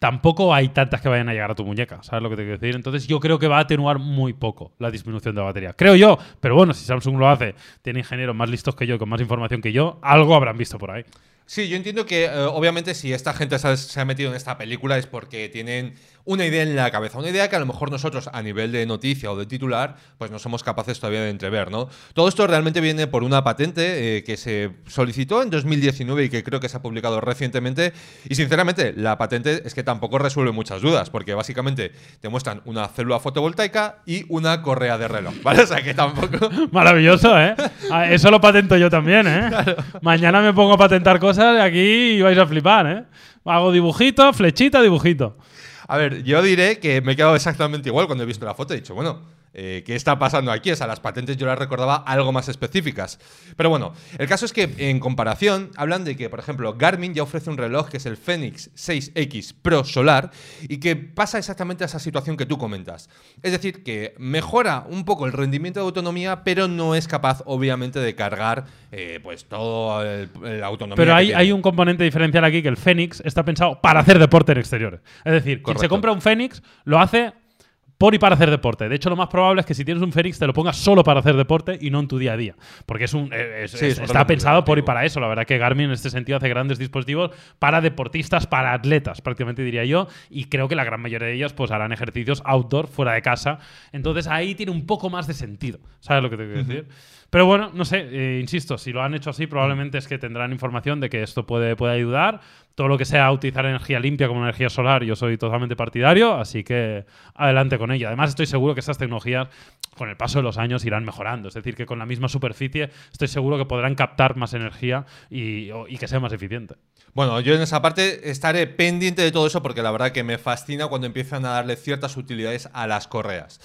tampoco hay tantas que vayan a llegar a tu muñeca, ¿sabes lo que te quiero decir? Entonces yo creo que va a atenuar muy poco la disminución de la batería. Creo yo, pero bueno, si Samsung lo hace, tiene ingenieros más listos que yo, y con más información que yo, algo habrán visto por ahí. Sí, yo entiendo que eh, obviamente si esta gente se ha, se ha metido en esta película es porque tienen una idea en la cabeza, una idea que a lo mejor nosotros a nivel de noticia o de titular pues no somos capaces todavía de entrever, ¿no? Todo esto realmente viene por una patente eh, que se solicitó en 2019 y que creo que se ha publicado recientemente y sinceramente la patente es que tampoco resuelve muchas dudas porque básicamente te muestran una célula fotovoltaica y una correa de reloj, ¿vale? O sea que tampoco... Maravilloso, ¿eh? Ah, Eso lo patento yo también, ¿eh? Mañana me pongo a patentar cosas y aquí vais a flipar, ¿eh? Hago dibujito, flechita, dibujito. A ver, yo diré que me he quedado exactamente igual cuando he visto la foto. He dicho, bueno, eh, ¿qué está pasando aquí? O sea, las patentes yo las recordaba algo más específicas. Pero bueno, el caso es que en comparación hablan de que, por ejemplo, Garmin ya ofrece un reloj que es el Fenix 6X Pro Solar y que pasa exactamente a esa situación que tú comentas. Es decir, que mejora un poco el rendimiento de autonomía, pero no es capaz, obviamente, de cargar eh, pues todo el, la autonomía. Pero hay, hay un componente diferencial aquí que el Fénix está pensado para hacer deporte en exteriores. Es decir, quien se compra un Fénix lo hace por y para hacer deporte. De hecho, lo más probable es que si tienes un Fénix te lo pongas solo para hacer deporte y no en tu día a día. Porque es un, eh, es- Sí, es- es un está pensado por y para eso. La verdad que Garmin en este sentido hace grandes dispositivos para deportistas, para atletas, prácticamente diría yo. Y creo que la gran mayoría de ellas pues harán ejercicios outdoor, fuera de casa. Entonces ahí tiene un poco más de sentido. ¿Sabes lo que te quiero decir? Pero bueno, no sé, eh, insisto, si lo han hecho así, probablemente es que tendrán información de que esto puede, puede ayudar. Todo lo que sea utilizar energía limpia como energía solar, yo soy totalmente partidario, así que adelante con ello. Además, estoy seguro que estas tecnologías, con el paso de los años, irán mejorando. Es decir, que con la misma superficie, estoy seguro que podrán captar más energía y, y que sea más eficiente. Bueno, yo en esa parte estaré pendiente de todo eso porque la verdad que me fascina cuando empiezan a darle ciertas utilidades a las correas.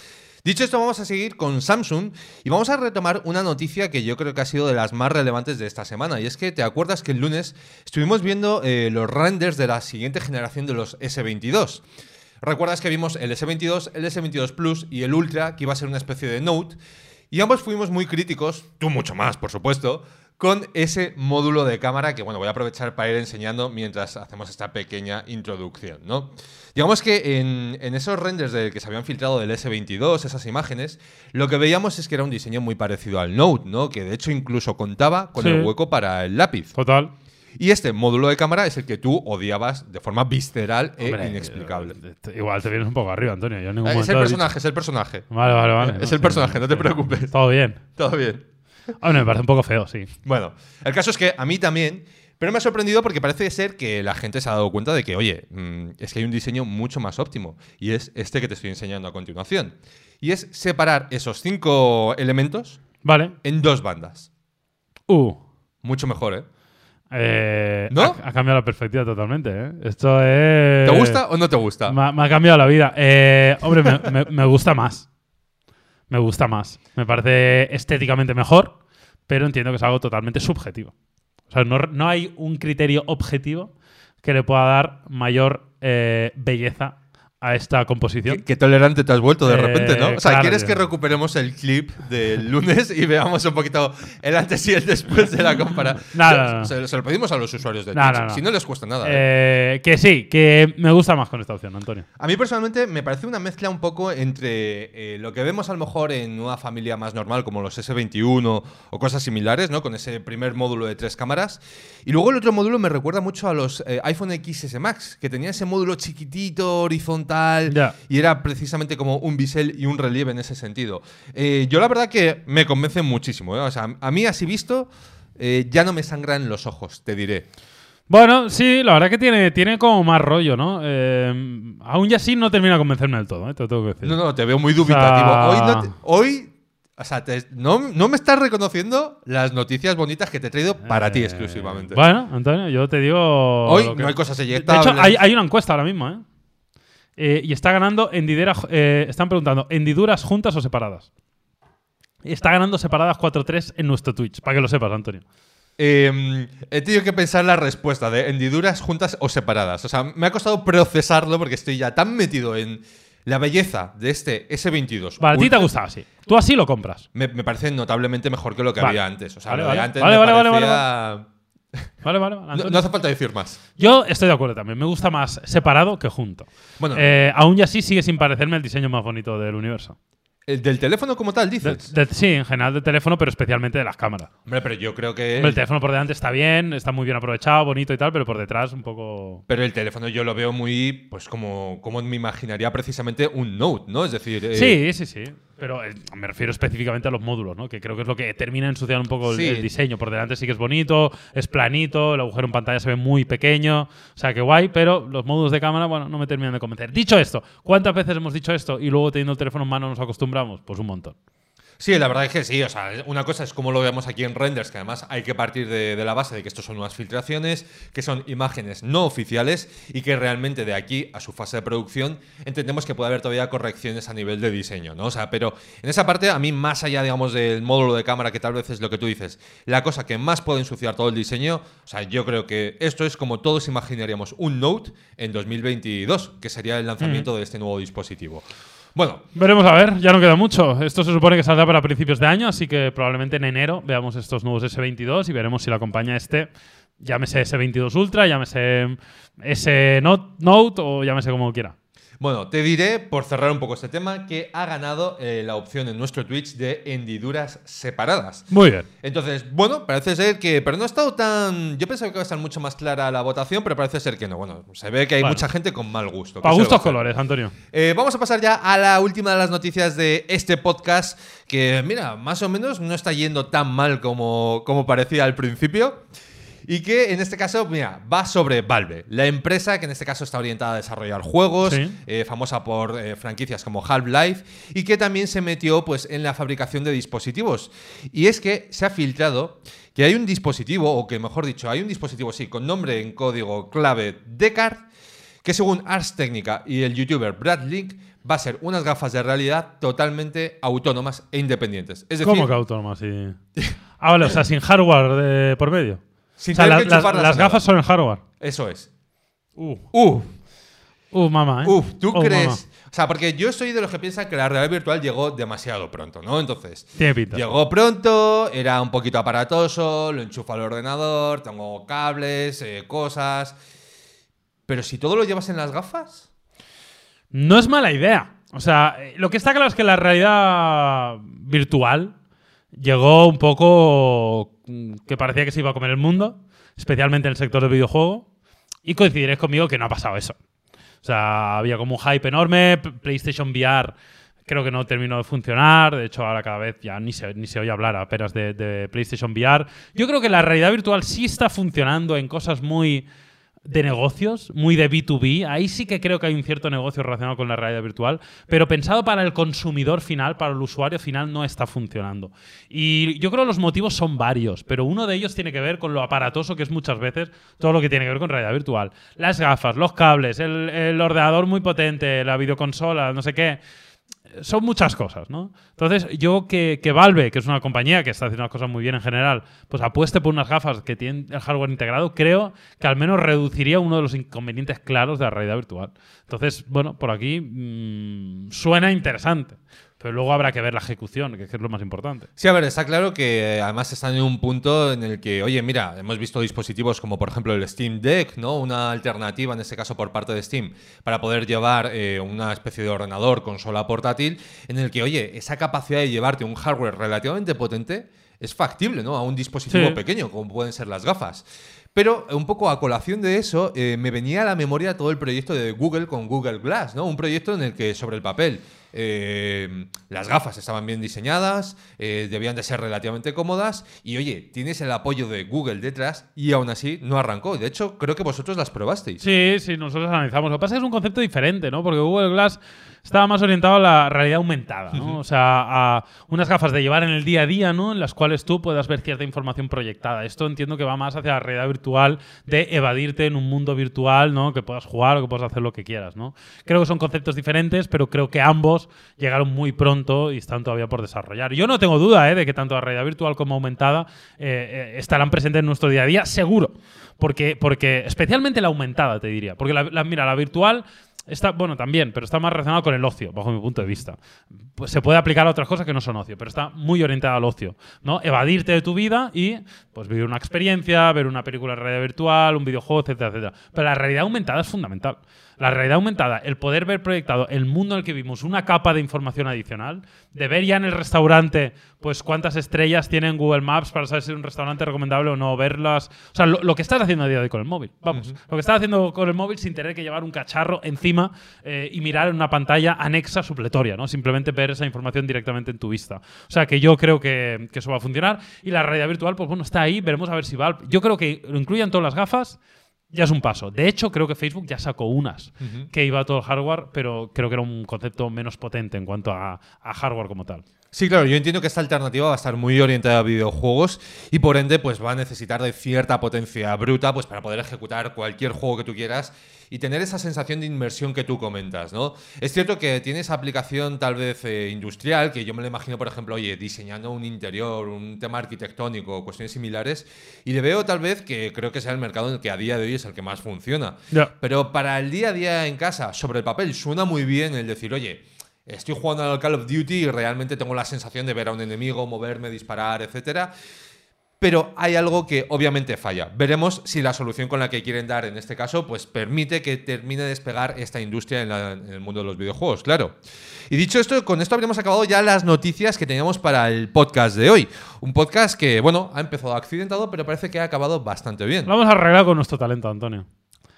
Dicho esto, vamos a seguir con Samsung y vamos a retomar una noticia que yo creo que ha sido de las más relevantes de esta semana. Y es que te acuerdas que el lunes estuvimos viendo eh, los renders de la siguiente generación de los S22. Recuerdas que vimos el S22, el S22 Plus y el Ultra, que iba a ser una especie de Note. Y ambos fuimos muy críticos, tú mucho más, por supuesto, con ese módulo de cámara que, bueno, voy a aprovechar para ir enseñando mientras hacemos esta pequeña introducción, ¿no? Digamos que en, en esos renders de, que se habían filtrado del S22, esas imágenes, lo que veíamos es que era un diseño muy parecido al Note, ¿no? Que de hecho incluso contaba con Sí. el hueco para el lápiz. Total. Y este módulo de cámara es el que tú odiabas de forma visceral e Hombre, inexplicable. eh, Igual te vienes un poco arriba, Antonio. Yo en ningún es momento el personaje, es el personaje. Vale, vale, vale. Es No, el personaje, no te preocupes. Todo bien. Todo bien. Hombre, me parece un poco feo, sí. Bueno, el caso es que a mí también, pero me ha sorprendido porque parece ser que la gente se ha dado cuenta de que, oye, mm, es que hay un diseño mucho más óptimo y es este que te estoy enseñando a continuación. Y es separar esos cinco elementos Vale. en dos bandas. Uh. Mucho mejor, ¿eh? Eh, ¿No? Ha, ha cambiado la perspectiva totalmente, ¿eh? Esto es... ¿Te gusta o no te gusta? Me, ha- me ha cambiado la vida. Eh, hombre, me, me- me gusta más. Me gusta más. Me parece estéticamente mejor, pero entiendo que es algo totalmente subjetivo. O sea, no, no hay un criterio objetivo que le pueda dar mayor eh, belleza a esta composición. Qué, qué tolerante te has vuelto de Eh, repente, ¿no? O sea, claro, ¿quieres que recuperemos el clip del lunes y veamos un poquito el antes y el después de la compara? Nada, no, no. Se, lo pedimos a los usuarios de No, Twitch. no. Si no les cuesta nada. ¿eh? Eh, que sí, que me gusta más con esta opción, Antonio. A mí personalmente me parece una mezcla un poco entre lo que vemos a lo mejor en una familia más normal como los S21 o cosas similares, ¿no? Con ese primer módulo de tres cámaras. Y luego el otro módulo me recuerda mucho a los iPhone XS Max, que tenía ese módulo chiquitito, horizontal, Y era precisamente como un bisel y un relieve en ese sentido. Eh, yo la verdad que me convence muchísimo, ¿eh? O sea, a mí así visto eh, ya no me sangran los ojos, te diré. Bueno, sí, la verdad que tiene, tiene como más rollo, ¿no? Eh, aún ya sí no termina de convencerme del todo, ¿eh? te lo tengo que decir. No, no, te veo muy dubitativo. O sea- Hoy, no te- hoy o sea, te- no, no me estás reconociendo las noticias bonitas que te he traído para ti exclusivamente. Bueno, Antonio, yo te digo. Hoy que- no hay cosas De eyectables. hecho, hay, hay una encuesta ahora mismo, ¿eh? Eh, y está ganando hendidera. eh, están preguntando, ¿hendiduras juntas o separadas? Está ganando separadas 4-3 en nuestro Twitch, para que lo sepas, Antonio. Eh, he tenido que pensar la respuesta de hendiduras juntas o separadas. O sea, me ha costado procesarlo porque estoy ya tan metido en la belleza de este S22. Vale, a ti te Ultra. gusta así. Tú así lo compras. Me, me parece notablemente mejor que lo que Vale. había antes. O sea, Vale, lo de vale. antes Vale, me vale, vale, parecía- Vale, vale, vale. No, hace falta decir más. Yo estoy de acuerdo también. Me gusta más separado que junto. Bueno, Eh, aún y así sigue sin parecerme el diseño más bonito del universo. el del teléfono como tal, dices. de- sí, en general de teléfono, pero especialmente de las cámaras. Hombre, pero yo creo que. Hombre, el teléfono por delante está bien, está muy bien aprovechado, bonito y tal, pero por detrás un poco. Pero el teléfono yo lo veo muy, pues como, como me imaginaría precisamente un Note, ¿no? Es decir, eh, Sí, sí, sí. Pero eh, me refiero específicamente a los módulos, ¿no? Que creo que es lo que termina ensuciando un poco el, Sí. el diseño. Por delante sí que es bonito, es planito, el agujero en pantalla se ve muy pequeño. O sea, que guay, pero los módulos de cámara, bueno, no me terminan de convencer. Dicho esto, ¿cuántas veces hemos dicho esto y luego teniendo el teléfono en mano nos acostumbramos? Pues un montón. Sí, la verdad es que sí. O sea, una cosa es como lo vemos aquí en renders, que además hay que partir de, de la base de que estos son unas filtraciones, que son imágenes no oficiales y que realmente de aquí a su fase de producción entendemos que puede haber todavía correcciones a nivel de diseño, ¿no? O sea, pero en esa parte, a mí, más allá, digamos, del módulo de cámara, que tal vez es lo que tú dices, la cosa que más puede ensuciar todo el diseño, o sea, yo creo que esto es como todos imaginaríamos un Note en 2022, que sería el lanzamiento de este nuevo dispositivo. Bueno, Veremos a ver, ya no queda mucho. Esto se supone que saldrá para principios de año, así que probablemente en enero veamos estos nuevos S22 y veremos si la acompaña este, llámese S22 Ultra, llámese S Note, o llámese como quiera. Bueno, te diré, por cerrar un poco este tema, que ha ganado eh, la opción en nuestro Twitch de hendiduras separadas. Muy bien. Entonces, bueno, parece ser que. Pero no ha estado tan. Yo pensaba que iba a estar mucho más clara la votación, pero parece ser que no. Bueno, se ve que hay Bueno. mucha gente con mal gusto. ¿Qué Para se le va a gustos colores, Antonio. Eh, vamos a pasar ya a la última de las noticias de este podcast, que mira, más o menos no está yendo tan mal como, como parecía al principio. Y que en este caso, mira, va sobre Valve, la empresa que en este caso está orientada a desarrollar juegos, Sí. eh, famosa por eh, franquicias como Half-Life, y que también se metió pues, en la fabricación de dispositivos. Y es que se ha filtrado que hay un dispositivo, o que mejor dicho, hay un dispositivo, sí, con nombre en código clave Descartes, que según Ars Technica y el youtuber Brad Link va a ser unas gafas de realidad totalmente autónomas e independientes. Es decir, ¿Cómo que autónoma? Sí. Ah, vale, o sea, sin hardware de por medio. Sin o sea, tener la- que las, gafas son el hardware. Eso es. Uh, Uf, uh mamá, ¿eh? uf, ¿tú Oh, crees? O sea, porque yo soy de los que piensan que la realidad virtual llegó demasiado pronto, ¿no? Entonces, Tiene pinta. llegó pronto, era un poquito aparatoso, lo enchufa al ordenador, tengo cables, eh, cosas. Pero si todo lo llevas en las gafas. No es mala idea. O sea, eh, lo que está claro es que la realidad virtual llegó un poco que parecía que se iba a comer el mundo, especialmente en el sector del videojuego, y coincidiréis conmigo que no ha pasado eso. O sea, había como un hype enorme, PlayStation VR creo que no terminó de funcionar, de hecho ahora cada vez ya ni se, ni se oye hablar apenas de, de PlayStation VR. Yo creo que la realidad virtual sí está funcionando en cosas muy de negocios, muy de B2B. Ahí sí que creo que hay un cierto negocio relacionado con la realidad virtual, pero pensado para el consumidor final, para el usuario final, no está funcionando. Y yo creo que los motivos son varios, pero uno de ellos tiene que ver con lo aparatoso que es muchas veces todo lo que tiene que ver con realidad virtual. Las gafas, los cables, el, el ordenador muy potente, la videoconsola, no sé qué son muchas cosas, ¿no? Entonces, yo que, que, Valve, que es una compañía que está haciendo las cosas muy bien en general, pues apueste por unas gafas que tienen el hardware integrado, creo que al menos reduciría uno de los inconvenientes claros de la realidad virtual. Entonces, bueno, por aquí mmm, suena interesante. Pero luego habrá que ver la ejecución, que es lo más importante. Sí, a ver, está claro que además están en un punto en el que, oye, mira, hemos visto dispositivos como por ejemplo el Steam Deck, ¿no? Una alternativa en este caso por parte de Steam para poder llevar eh, una especie de ordenador, consola portátil, en el que, oye, esa capacidad de llevarte un hardware relativamente potente es factible, ¿no? A un dispositivo Sí. pequeño, como pueden ser las gafas. Pero un poco a colación de eso, eh, me venía a la memoria todo el proyecto de Google con Google Glass, ¿no? Un proyecto en el que sobre el papel eh, las gafas estaban bien diseñadas, eh, debían de ser relativamente cómodas y oye, tienes el apoyo de Google detrás y aún así no arrancó. De hecho, creo que vosotros las probasteis. Sí, sí, nosotros analizamos. Lo que pasa es que es un concepto diferente, ¿no? Porque Google Glass estaba más orientado a la realidad aumentada, ¿no? O sea, a unas gafas de llevar en el día a día, ¿no? En las cuales tú puedas ver cierta información proyectada. Esto entiendo que va más hacia la realidad virtual, de evadirte en un mundo virtual, ¿no? Que puedas jugar o que puedas hacer lo que quieras, ¿no? Creo que son conceptos diferentes, pero creo que ambos llegaron muy pronto y están todavía por desarrollar. Yo no tengo duda, ¿eh? De que tanto la realidad virtual como aumentada eh, eh, estarán presentes en nuestro día a día, seguro. Porque, porque especialmente la aumentada, te diría. Porque la, mira, la virtual está, bueno, también, pero está más relacionado con el ocio, bajo mi punto de vista. Pues se puede aplicar a otras cosas que no son ocio, pero está muy orientada al ocio, ¿no? Evadirte de tu vida y pues vivir una experiencia, ver una película en realidad virtual, un videojuego, etcétera, etcétera. Pero la realidad aumentada es fundamental. La realidad aumentada, el poder ver proyectado el mundo en el que vivimos, una capa de información adicional, de ver ya en el restaurante, pues cuántas estrellas tiene en Google Maps para saber si es un restaurante recomendable o no, verlas. O sea, lo, lo que estás haciendo a día de hoy con el móvil. Vamos, lo que estás haciendo con el móvil sin tener que llevar un cacharro encima eh, y mirar en una pantalla anexa supletoria, ¿no? Simplemente ver esa información directamente en tu vista. O sea, que yo creo que, que eso va a funcionar. Y la realidad virtual, pues bueno, está ahí, veremos a ver si va. Yo creo que lo incluyan todas las gafas. Ya es un paso. De hecho, creo que Facebook ya sacó unas que iba a todo el hardware, pero creo que era un concepto menos potente en cuanto a, a hardware como tal. Sí, claro, yo entiendo que esta alternativa va a estar muy orientada a videojuegos y por ende pues va a necesitar de cierta potencia bruta pues para poder ejecutar cualquier juego que tú quieras y tener esa sensación de inmersión que tú comentas, ¿no? Es cierto que tiene esa aplicación tal vez eh, industrial, que yo me lo imagino, por ejemplo, oye, diseñando un interior, un tema arquitectónico, cuestiones similares, y le veo tal vez que creo que sea el mercado en el que a día de hoy es el que más funciona. Pero para el día a día en casa, sobre el papel, suena muy bien el decir, oye, estoy jugando al Call of Duty y realmente tengo la sensación de ver a un enemigo, moverme, disparar, etcétera. Pero hay algo que obviamente falla. Veremos si la solución con la que quieren dar en este caso, pues permite que termine de despegar esta industria en, el mundo de los videojuegos, claro. Y dicho esto, con esto habríamos acabado ya las noticias que teníamos para el podcast de hoy. Un podcast que, bueno, ha empezado accidentado, pero parece que ha acabado bastante bien. Lo vamos a arreglar con nuestro talento, Antonio.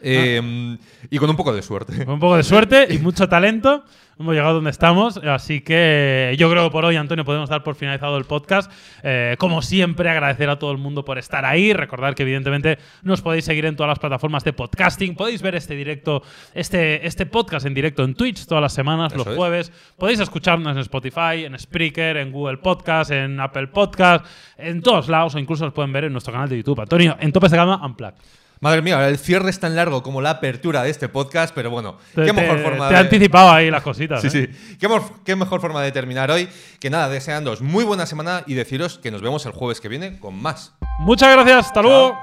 Eh, y con un poco de suerte. Con un poco de suerte y mucho talento hemos llegado donde estamos. Así que yo creo que por hoy, Antonio, podemos dar por finalizado el podcast. Eh, como siempre, agradecer a todo el mundo por estar ahí. Recordar que, evidentemente, nos podéis seguir en todas las plataformas de podcasting. Podéis ver este directo, este, este podcast en directo en Twitch todas las semanas, Eso los es. jueves. Podéis escucharnos en Spotify, en Spreaker, en Google Podcast, en Apple Podcast, en todos lados, o incluso nos pueden ver en nuestro canal de YouTube. Antonio, en Topes de Gama Unplugged. Madre mía, el cierre es tan largo como la apertura de este podcast, pero bueno, Te, qué te- mejor forma te de... anticipado ahí las cositas. Sí, ¿eh? sí. ¿Qué, mor- qué mejor forma de terminar hoy que nada, deseándoos muy buena semana y deciros que nos vemos el jueves que viene con más. Muchas gracias, hasta luego.